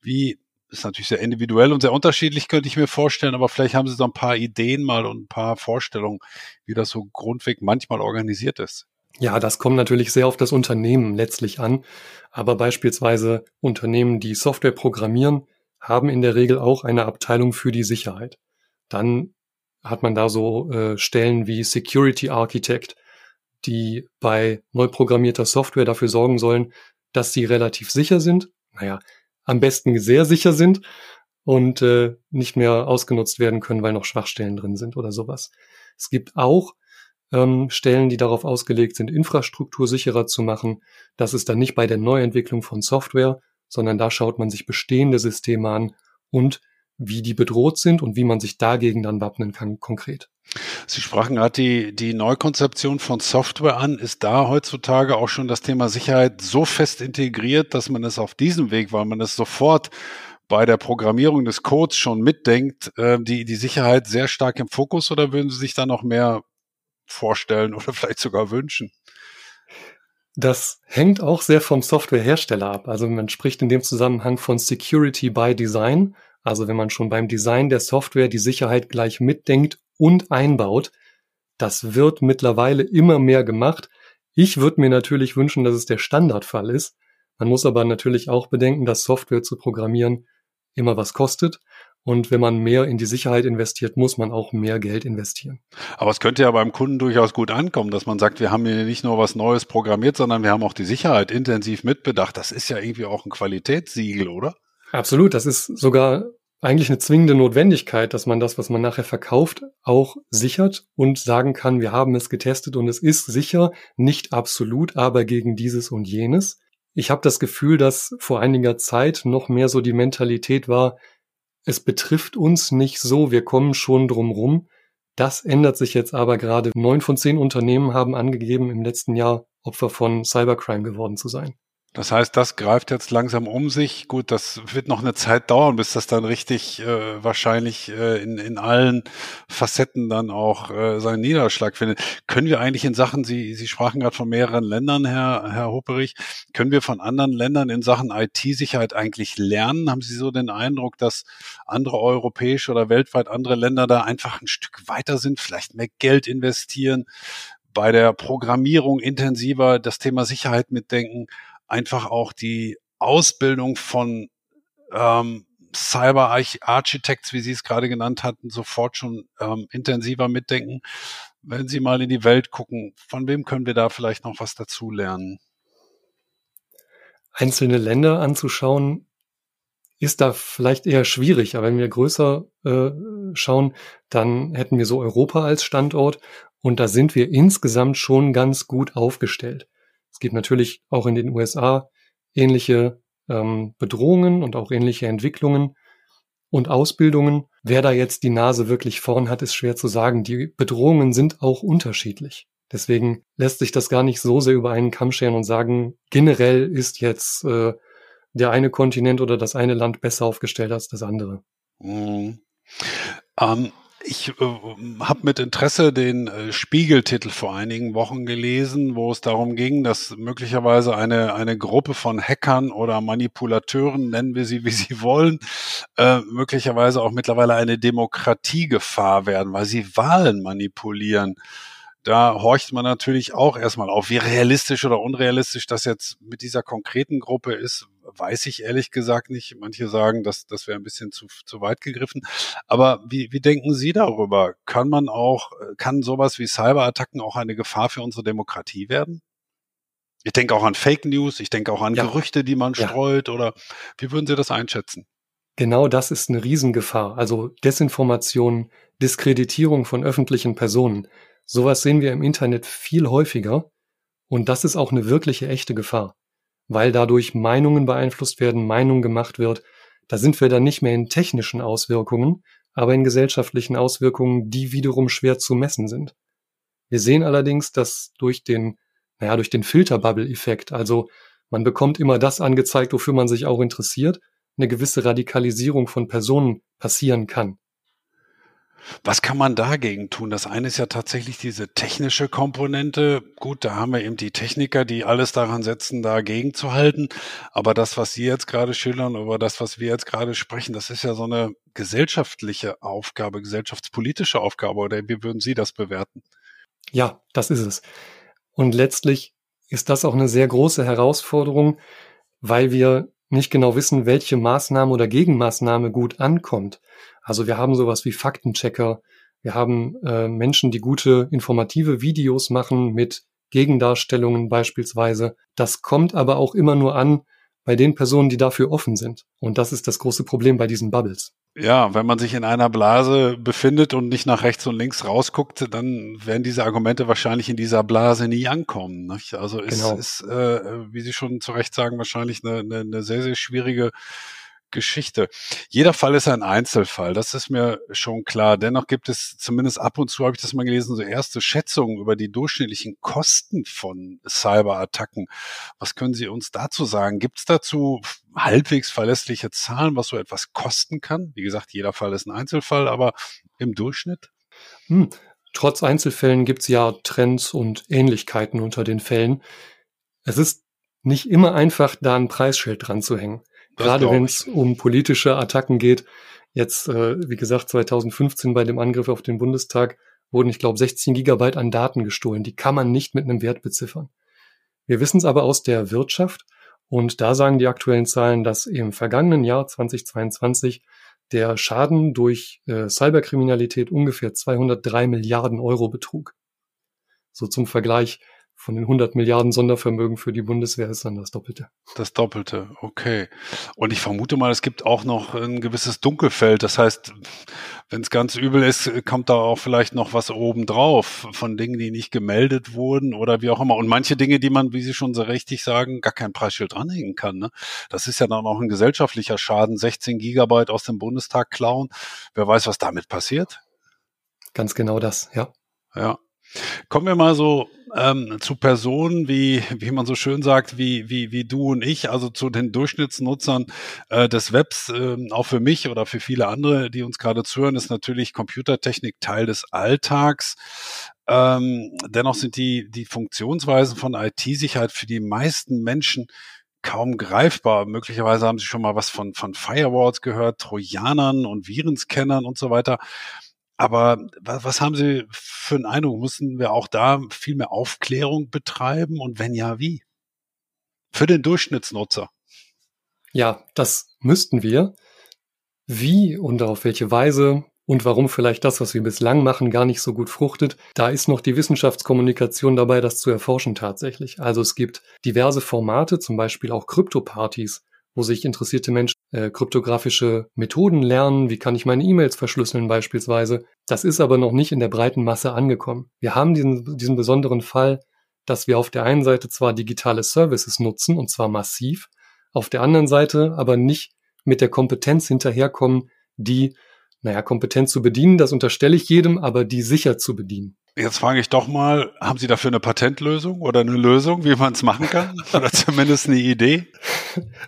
Wie, ist natürlich sehr individuell und sehr unterschiedlich, könnte ich mir vorstellen, aber vielleicht haben Sie so ein paar Ideen mal und ein paar Vorstellungen, wie das so grundweg manchmal organisiert ist. Ja, das kommt natürlich sehr auf das Unternehmen letztlich an. Aber beispielsweise Unternehmen, die Software programmieren, haben in der Regel auch eine Abteilung für die Sicherheit. Dann hat man da so äh, Stellen wie Security Architect, die bei neu programmierter Software dafür sorgen sollen, dass sie relativ sicher sind. Naja, am besten sehr sicher sind und äh, nicht mehr ausgenutzt werden können, weil noch Schwachstellen drin sind oder sowas. Es gibt auch ähm, Stellen, die darauf ausgelegt sind, Infrastruktur sicherer zu machen. Das ist dann nicht bei der Neuentwicklung von Software, sondern da schaut man sich bestehende Systeme an und wie die bedroht sind und wie man sich dagegen dann wappnen kann konkret. Sie sprachen gerade die, die Neukonzeption von Software an. Ist da heutzutage auch schon das Thema Sicherheit so fest integriert, dass man es auf diesem Weg, weil man es sofort bei der Programmierung des Codes schon mitdenkt, äh, die, die Sicherheit sehr stark im Fokus oder würden Sie sich da noch mehr vorstellen oder vielleicht sogar wünschen? Das hängt auch sehr vom Softwarehersteller ab. Also man spricht in dem Zusammenhang von Security by Design. Also wenn man schon beim Design der Software die Sicherheit gleich mitdenkt und einbaut. Das wird mittlerweile immer mehr gemacht. Ich würde mir natürlich wünschen, dass es der Standardfall ist. Man muss aber natürlich auch bedenken, dass Software zu programmieren immer was kostet. Und wenn man mehr in die Sicherheit investiert, muss man auch mehr Geld investieren. Aber es könnte ja beim Kunden durchaus gut ankommen, dass man sagt, wir haben hier nicht nur was Neues programmiert, sondern wir haben auch die Sicherheit intensiv mitbedacht. Das ist ja irgendwie auch ein Qualitätssiegel, oder? Absolut. Das ist sogar eigentlich eine zwingende Notwendigkeit, dass man das, was man nachher verkauft, auch sichert und sagen kann, wir haben es getestet und es ist sicher, nicht absolut, aber gegen dieses und jenes. Ich habe das Gefühl, dass vor einiger Zeit noch mehr so die Mentalität war, es betrifft uns nicht so, wir kommen schon drum rum. Das ändert sich jetzt aber gerade. Neun von zehn Unternehmen haben angegeben, im letzten Jahr Opfer von Cybercrime geworden zu sein. Das heißt, das greift jetzt langsam um sich. Gut, das wird noch eine Zeit dauern, bis das dann richtig äh, wahrscheinlich äh, in, in allen Facetten dann auch äh, seinen Niederschlag findet. Können wir eigentlich in Sachen, Sie, Sie sprachen gerade von mehreren Ländern, Herr, Herr Hopperich, können wir von anderen Ländern in Sachen IT-Sicherheit eigentlich lernen? Haben Sie so den Eindruck, dass andere europäische oder weltweit andere Länder da einfach ein Stück weiter sind, vielleicht mehr Geld investieren, bei der Programmierung intensiver das Thema Sicherheit mitdenken, einfach auch die Ausbildung von ähm, Cyber Architects, wie Sie es gerade genannt hatten, sofort schon ähm, intensiver mitdenken. Wenn Sie mal in die Welt gucken, von wem können wir da vielleicht noch was dazu lernen? Einzelne Länder anzuschauen, ist da vielleicht eher schwierig. Aber wenn wir größer äh, schauen, dann hätten wir so Europa als Standort und da sind wir insgesamt schon ganz gut aufgestellt. Es gibt natürlich auch in den USA ähnliche ähm, Bedrohungen und auch ähnliche Entwicklungen und Ausbildungen. Wer da jetzt die Nase wirklich vorn hat, ist schwer zu sagen. Die Bedrohungen sind auch unterschiedlich. Deswegen lässt sich das gar nicht so sehr über einen Kamm scheren und sagen, generell ist jetzt äh, der eine Kontinent oder das eine Land besser aufgestellt als das andere. Mhm. Ähm, ich äh, habe mit Interesse den äh, Spiegeltitel vor einigen Wochen gelesen, wo es darum ging, dass möglicherweise eine, eine Gruppe von Hackern oder Manipulateuren, nennen wir sie, wie sie wollen, äh, möglicherweise auch mittlerweile eine Demokratiegefahr werden, weil sie Wahlen manipulieren da horcht man natürlich auch erstmal auf. Wie realistisch oder unrealistisch das jetzt mit dieser konkreten Gruppe ist, weiß ich ehrlich gesagt nicht. Manche sagen, dass das wäre ein bisschen zu, zu weit gegriffen. Aber wie, wie denken Sie darüber? Kann man auch, kann sowas wie Cyberattacken auch eine Gefahr für unsere Demokratie werden? Ich denke auch an Fake News, ich denke auch an ja. Gerüchte, die man ja. streut oder wie würden Sie das einschätzen? Genau das ist eine Riesengefahr. Also Desinformation, Diskreditierung von öffentlichen Personen. Sowas sehen wir im Internet viel häufiger und das ist auch eine wirkliche echte Gefahr, weil dadurch Meinungen beeinflusst werden, Meinung gemacht wird. Da sind wir dann nicht mehr in technischen Auswirkungen, aber in gesellschaftlichen Auswirkungen, die wiederum schwer zu messen sind. Wir sehen allerdings, dass durch den, naja, durch den Filterbubble-Effekt, also man bekommt immer das angezeigt, wofür man sich auch interessiert, eine gewisse Radikalisierung von Personen passieren kann. Was kann man dagegen tun? Das eine ist ja tatsächlich diese technische Komponente. Gut, da haben wir eben die Techniker, die alles daran setzen, dagegen zu halten. Aber das, was Sie jetzt gerade schildern, über das, was wir jetzt gerade sprechen, das ist ja so eine gesellschaftliche Aufgabe, gesellschaftspolitische Aufgabe. Oder wie würden Sie das bewerten? Ja, das ist es. Und letztlich ist das auch eine sehr große Herausforderung, weil wir nicht genau wissen, welche Maßnahme oder Gegenmaßnahme gut ankommt. Also wir haben sowas wie Faktenchecker, wir haben äh, Menschen, die gute informative Videos machen mit Gegendarstellungen beispielsweise. Das kommt aber auch immer nur an bei den Personen, die dafür offen sind. Und das ist das große Problem bei diesen Bubbles. Ja, wenn man sich in einer Blase befindet und nicht nach rechts und links rausguckt, dann werden diese Argumente wahrscheinlich in dieser Blase nie ankommen. Nicht? Also es genau. ist, äh, wie Sie schon zu Recht sagen, wahrscheinlich eine, eine, eine sehr, sehr schwierige Geschichte. Jeder Fall ist ein Einzelfall, das ist mir schon klar. Dennoch gibt es zumindest ab und zu, habe ich das mal gelesen, so erste Schätzungen über die durchschnittlichen Kosten von Cyberattacken. Was können Sie uns dazu sagen? Gibt es dazu halbwegs verlässliche Zahlen, was so etwas kosten kann? Wie gesagt, jeder Fall ist ein Einzelfall, aber im Durchschnitt? Hm. Trotz Einzelfällen gibt es ja Trends und Ähnlichkeiten unter den Fällen. Es ist nicht immer einfach, da ein Preisschild dran zu hängen. Gerade wenn es um politische Attacken geht. Jetzt, äh, wie gesagt, 2015 bei dem Angriff auf den Bundestag wurden, ich glaube, 16 Gigabyte an Daten gestohlen. Die kann man nicht mit einem Wert beziffern. Wir wissen es aber aus der Wirtschaft und da sagen die aktuellen Zahlen, dass im vergangenen Jahr 2022 der Schaden durch äh, Cyberkriminalität ungefähr 203 Milliarden Euro betrug. So zum Vergleich, von den 100 Milliarden Sondervermögen für die Bundeswehr ist dann das Doppelte. Das Doppelte, okay. Und ich vermute mal, es gibt auch noch ein gewisses Dunkelfeld. Das heißt, wenn es ganz übel ist, kommt da auch vielleicht noch was obendrauf von Dingen, die nicht gemeldet wurden oder wie auch immer. Und manche Dinge, die man, wie Sie schon so richtig sagen, gar kein Preisschild dranhängen kann. Ne? Das ist ja dann auch ein gesellschaftlicher Schaden. 16 Gigabyte aus dem Bundestag klauen. Wer weiß, was damit passiert? Ganz genau das, ja. Ja. Kommen wir mal so ähm, zu Personen, wie, wie man so schön sagt, wie, wie, wie du und ich, also zu den Durchschnittsnutzern äh, des Webs, äh, auch für mich oder für viele andere, die uns gerade zuhören, ist natürlich Computertechnik Teil des Alltags. Ähm, dennoch sind die, die Funktionsweisen von IT-Sicherheit für die meisten Menschen kaum greifbar. Möglicherweise haben Sie schon mal was von, von Firewalls gehört, Trojanern und Virenscannern und so weiter. Aber was, haben Sie für einen Eindruck? Müssen wir auch da viel mehr Aufklärung betreiben? Und wenn ja, wie? Für den Durchschnittsnutzer. Ja, das müssten wir. Wie und auf welche Weise und warum vielleicht das, was wir bislang machen, gar nicht so gut fruchtet, da ist noch die Wissenschaftskommunikation dabei, das zu erforschen tatsächlich. Also es gibt diverse Formate, zum Beispiel auch Kryptopartys, wo sich interessierte Menschen äh, kryptografische Methoden lernen, wie kann ich meine E-Mails verschlüsseln beispielsweise. Das ist aber noch nicht in der breiten Masse angekommen. Wir haben diesen, diesen besonderen Fall, dass wir auf der einen Seite zwar digitale Services nutzen, und zwar massiv, auf der anderen Seite aber nicht mit der Kompetenz hinterherkommen, die naja, kompetent zu bedienen, das unterstelle ich jedem, aber die sicher zu bedienen. Jetzt frage ich doch mal, haben Sie dafür eine Patentlösung oder eine Lösung, wie man es machen kann? Oder zumindest eine Idee?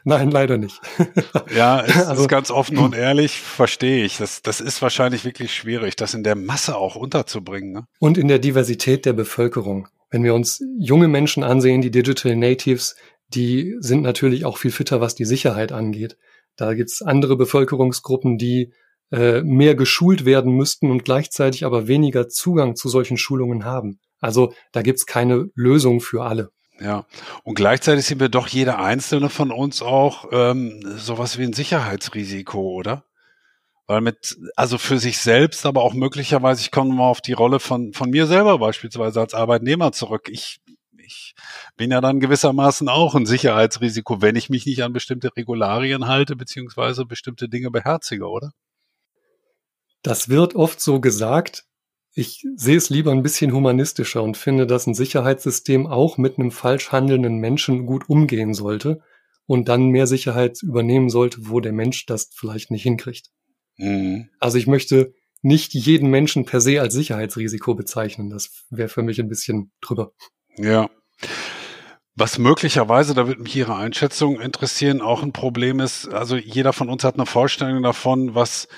Nein, leider nicht. ja, es also, ist ganz offen und ehrlich, verstehe ich. Das, das ist wahrscheinlich wirklich schwierig, das in der Masse auch unterzubringen. Ne? Und in der Diversität der Bevölkerung. Wenn wir uns junge Menschen ansehen, die Digital Natives, die sind natürlich auch viel fitter, was die Sicherheit angeht. Da gibt's andere Bevölkerungsgruppen, die äh, mehr geschult werden müssten und gleichzeitig aber weniger Zugang zu solchen Schulungen haben. Also da gibt's keine Lösung für alle. Ja, und gleichzeitig sind wir doch jeder einzelne von uns auch ähm, sowas wie ein Sicherheitsrisiko, oder? Weil mit, also für sich selbst, aber auch möglicherweise, ich komme mal auf die Rolle von, von mir selber beispielsweise als Arbeitnehmer zurück. Ich, ich bin ja dann gewissermaßen auch ein Sicherheitsrisiko, wenn ich mich nicht an bestimmte Regularien halte, beziehungsweise bestimmte Dinge beherzige, oder? Das wird oft so gesagt. Ich sehe es lieber ein bisschen humanistischer und finde, dass ein Sicherheitssystem auch mit einem falsch handelnden Menschen gut umgehen sollte und dann mehr Sicherheit übernehmen sollte, wo der Mensch das vielleicht nicht hinkriegt. Mhm. Also ich möchte nicht jeden Menschen per se als Sicherheitsrisiko bezeichnen. Das wäre für mich ein bisschen drüber. Ja. Was möglicherweise, da würde mich Ihre Einschätzung interessieren, auch ein Problem ist, also jeder von uns hat eine Vorstellung davon, was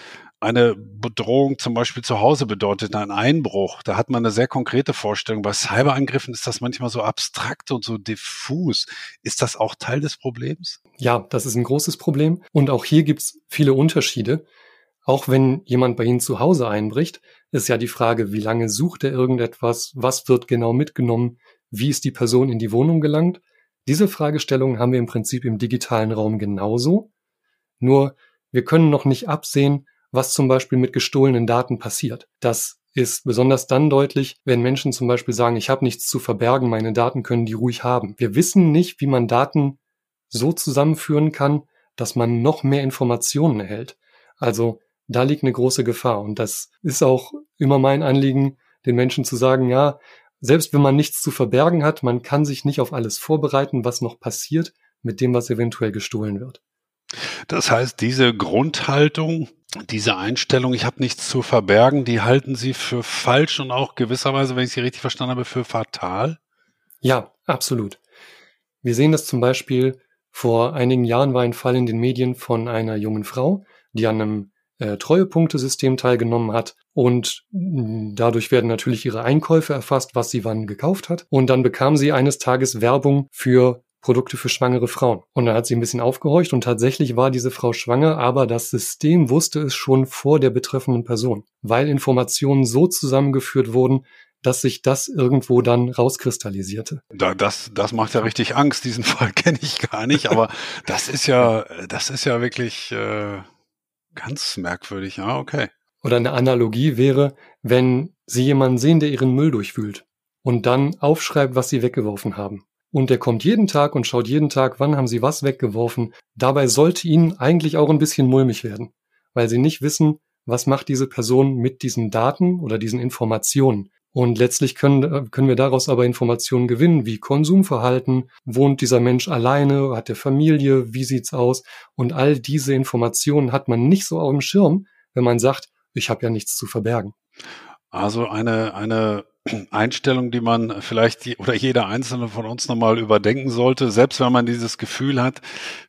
eine Bedrohung zum Beispiel zu Hause bedeutet, ein Einbruch, da hat man eine sehr konkrete Vorstellung. Bei Cyberangriffen ist das manchmal so abstrakt und so diffus. Ist das auch Teil des Problems? Ja, das ist ein großes Problem. Und auch hier gibt es viele Unterschiede. Auch wenn jemand bei Ihnen zu Hause einbricht, ist ja die Frage, wie lange sucht er irgendetwas, was wird genau mitgenommen, wie ist die Person in die Wohnung gelangt. Diese Fragestellungen haben wir im Prinzip im digitalen Raum genauso. Nur wir können noch nicht absehen, was zum Beispiel mit gestohlenen Daten passiert. Das ist besonders dann deutlich, wenn Menschen zum Beispiel sagen, ich habe nichts zu verbergen, meine Daten können die ruhig haben. Wir wissen nicht, wie man Daten so zusammenführen kann, dass man noch mehr Informationen erhält. Also da liegt eine große Gefahr. Und das ist auch immer mein Anliegen, den Menschen zu sagen, ja, selbst wenn man nichts zu verbergen hat, man kann sich nicht auf alles vorbereiten, was noch passiert mit dem, was eventuell gestohlen wird. Das heißt, diese Grundhaltung, diese Einstellung, ich habe nichts zu verbergen, die halten Sie für falsch und auch gewisserweise, wenn ich Sie richtig verstanden habe, für fatal? Ja, absolut. Wir sehen das zum Beispiel, vor einigen Jahren war ein Fall in den Medien von einer jungen Frau, die an einem äh, Treuepunktesystem teilgenommen hat und mm, dadurch werden natürlich ihre Einkäufe erfasst, was sie wann gekauft hat und dann bekam sie eines Tages Werbung für Produkte für schwangere Frauen. Und dann hat sie ein bisschen aufgehorcht und tatsächlich war diese Frau schwanger, aber das System wusste es schon vor der betreffenden Person, weil Informationen so zusammengeführt wurden, dass sich das irgendwo dann rauskristallisierte. Da, das, das macht ja richtig Angst. Diesen Fall kenne ich gar nicht, aber das ist ja, das ist ja wirklich äh, ganz merkwürdig. Ja, okay. Oder eine Analogie wäre, wenn Sie jemanden sehen, der Ihren Müll durchwühlt und dann aufschreibt, was Sie weggeworfen haben und der kommt jeden Tag und schaut jeden Tag, wann haben sie was weggeworfen. Dabei sollte ihnen eigentlich auch ein bisschen mulmig werden, weil sie nicht wissen, was macht diese Person mit diesen Daten oder diesen Informationen. Und letztlich können, können wir daraus aber Informationen gewinnen, wie Konsumverhalten, wohnt dieser Mensch alleine, hat er Familie, wie sieht's aus? Und all diese Informationen hat man nicht so auf dem Schirm, wenn man sagt, ich habe ja nichts zu verbergen. Also eine, eine Einstellung, die man vielleicht die, oder jeder einzelne von uns nochmal überdenken sollte, selbst wenn man dieses Gefühl hat,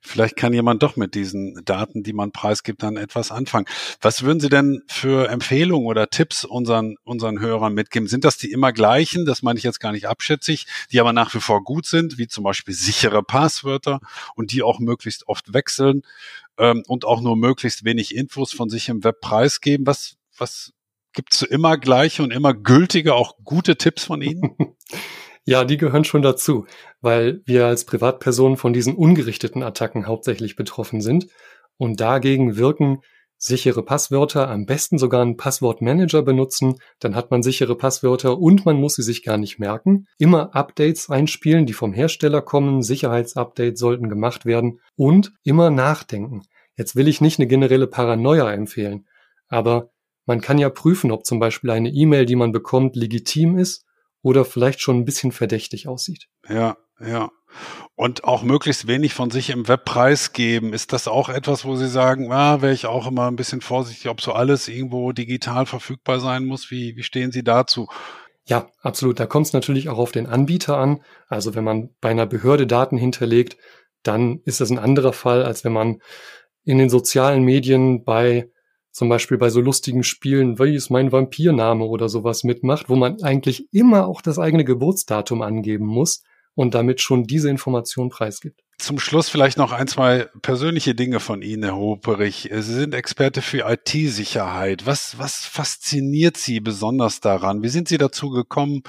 vielleicht kann jemand doch mit diesen Daten, die man preisgibt, dann etwas anfangen. Was würden Sie denn für Empfehlungen oder Tipps unseren, unseren Hörern mitgeben? Sind das die immer gleichen? Das meine ich jetzt gar nicht abschätzig, die aber nach wie vor gut sind, wie zum Beispiel sichere Passwörter und die auch möglichst oft wechseln ähm, und auch nur möglichst wenig Infos von sich im Web preisgeben. Was, was Gibt es immer gleiche und immer gültige, auch gute Tipps von Ihnen? Ja, die gehören schon dazu, weil wir als Privatpersonen von diesen ungerichteten Attacken hauptsächlich betroffen sind. Und dagegen wirken sichere Passwörter, am besten sogar einen Passwortmanager benutzen, dann hat man sichere Passwörter und man muss sie sich gar nicht merken. Immer Updates einspielen, die vom Hersteller kommen, Sicherheitsupdates sollten gemacht werden und immer nachdenken. Jetzt will ich nicht eine generelle Paranoia empfehlen, aber man kann ja prüfen, ob zum Beispiel eine E-Mail, die man bekommt, legitim ist oder vielleicht schon ein bisschen verdächtig aussieht. Ja, ja. Und auch möglichst wenig von sich im Web preisgeben. Ist das auch etwas, wo Sie sagen, ah, wäre ich auch immer ein bisschen vorsichtig, ob so alles irgendwo digital verfügbar sein muss? Wie, wie stehen Sie dazu? Ja, absolut. Da kommt es natürlich auch auf den Anbieter an. Also wenn man bei einer Behörde Daten hinterlegt, dann ist das ein anderer Fall, als wenn man in den sozialen Medien bei zum Beispiel bei so lustigen Spielen, wie ist mein Vampirname oder sowas mitmacht, wo man eigentlich immer auch das eigene Geburtsdatum angeben muss und damit schon diese Information preisgibt. Zum Schluss vielleicht noch ein, zwei persönliche Dinge von Ihnen, Herr Hoperich. Sie sind Experte für IT-Sicherheit. Was, was fasziniert Sie besonders daran? Wie sind Sie dazu gekommen,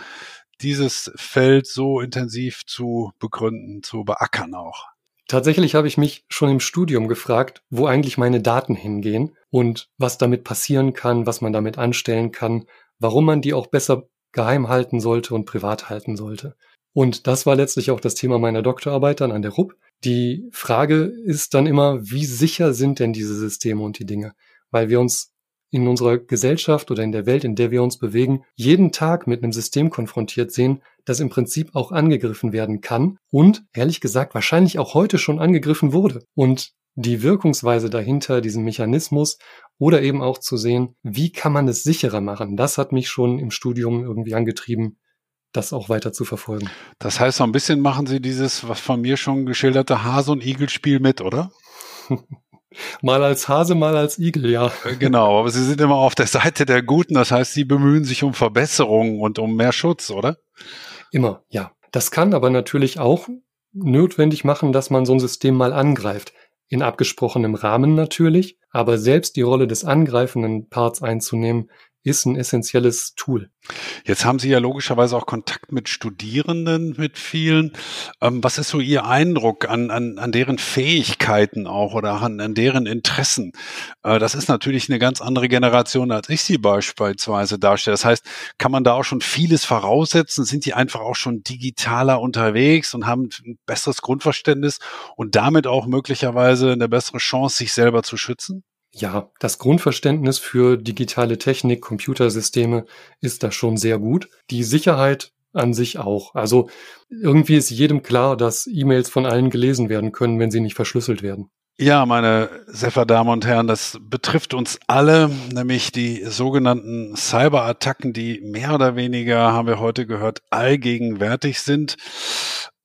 dieses Feld so intensiv zu begründen, zu beackern auch? Tatsächlich habe ich mich schon im Studium gefragt, wo eigentlich meine Daten hingehen und was damit passieren kann, was man damit anstellen kann, warum man die auch besser geheim halten sollte und privat halten sollte. Und das war letztlich auch das Thema meiner Doktorarbeit dann an der RUP. Die Frage ist dann immer, wie sicher sind denn diese Systeme und die Dinge? Weil wir uns in unserer Gesellschaft oder in der Welt, in der wir uns bewegen, jeden Tag mit einem System konfrontiert sehen, das im Prinzip auch angegriffen werden kann und ehrlich gesagt wahrscheinlich auch heute schon angegriffen wurde. Und die Wirkungsweise dahinter, diesen Mechanismus oder eben auch zu sehen, wie kann man es sicherer machen, das hat mich schon im Studium irgendwie angetrieben, das auch weiter zu verfolgen. Das heißt, so ein bisschen machen Sie dieses, was von mir schon geschilderte Hase- und Igel-Spiel mit, oder? Mal als Hase, mal als Igel, ja. Äh, genau, aber Sie sind immer auf der Seite der Guten, das heißt, Sie bemühen sich um Verbesserungen und um mehr Schutz, oder? Immer, ja. Das kann aber natürlich auch notwendig machen, dass man so ein System mal angreift. In abgesprochenem Rahmen natürlich, aber selbst die Rolle des angreifenden Parts einzunehmen, ist ein essentielles Tool. Jetzt haben Sie ja logischerweise auch Kontakt mit Studierenden, mit vielen. Ähm, was ist so Ihr Eindruck an, an, an deren Fähigkeiten auch oder an, an deren Interessen? Äh, das ist natürlich eine ganz andere Generation, als ich sie beispielsweise darstelle. Das heißt, kann man da auch schon vieles voraussetzen? Sind die einfach auch schon digitaler unterwegs und haben ein besseres Grundverständnis und damit auch möglicherweise eine bessere Chance, sich selber zu schützen? Ja, das Grundverständnis für digitale Technik, Computersysteme ist da schon sehr gut. Die Sicherheit an sich auch. Also irgendwie ist jedem klar, dass E-Mails von allen gelesen werden können, wenn sie nicht verschlüsselt werden. Ja, meine sehr verehrten Damen und Herren, das betrifft uns alle, nämlich die sogenannten Cyberattacken, die mehr oder weniger, haben wir heute gehört, allgegenwärtig sind.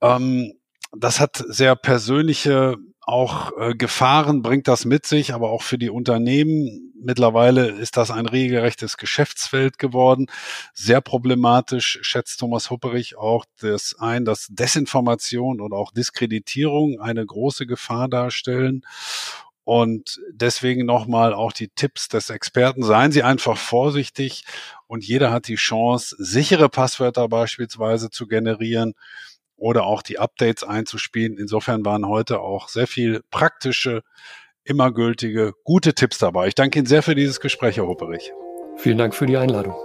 Ähm, das hat sehr persönliche auch äh, Gefahren bringt das mit sich, aber auch für die Unternehmen. Mittlerweile ist das ein regelrechtes Geschäftsfeld geworden. Sehr problematisch schätzt Thomas Hupperich auch das ein, dass Desinformation und auch Diskreditierung eine große Gefahr darstellen. Und deswegen nochmal auch die Tipps des Experten. Seien Sie einfach vorsichtig und jeder hat die Chance, sichere Passwörter beispielsweise zu generieren oder auch die Updates einzuspielen. Insofern waren heute auch sehr viel praktische, immer gültige, gute Tipps dabei. Ich danke Ihnen sehr für dieses Gespräch, Herr Hupperich. Vielen Dank für die Einladung.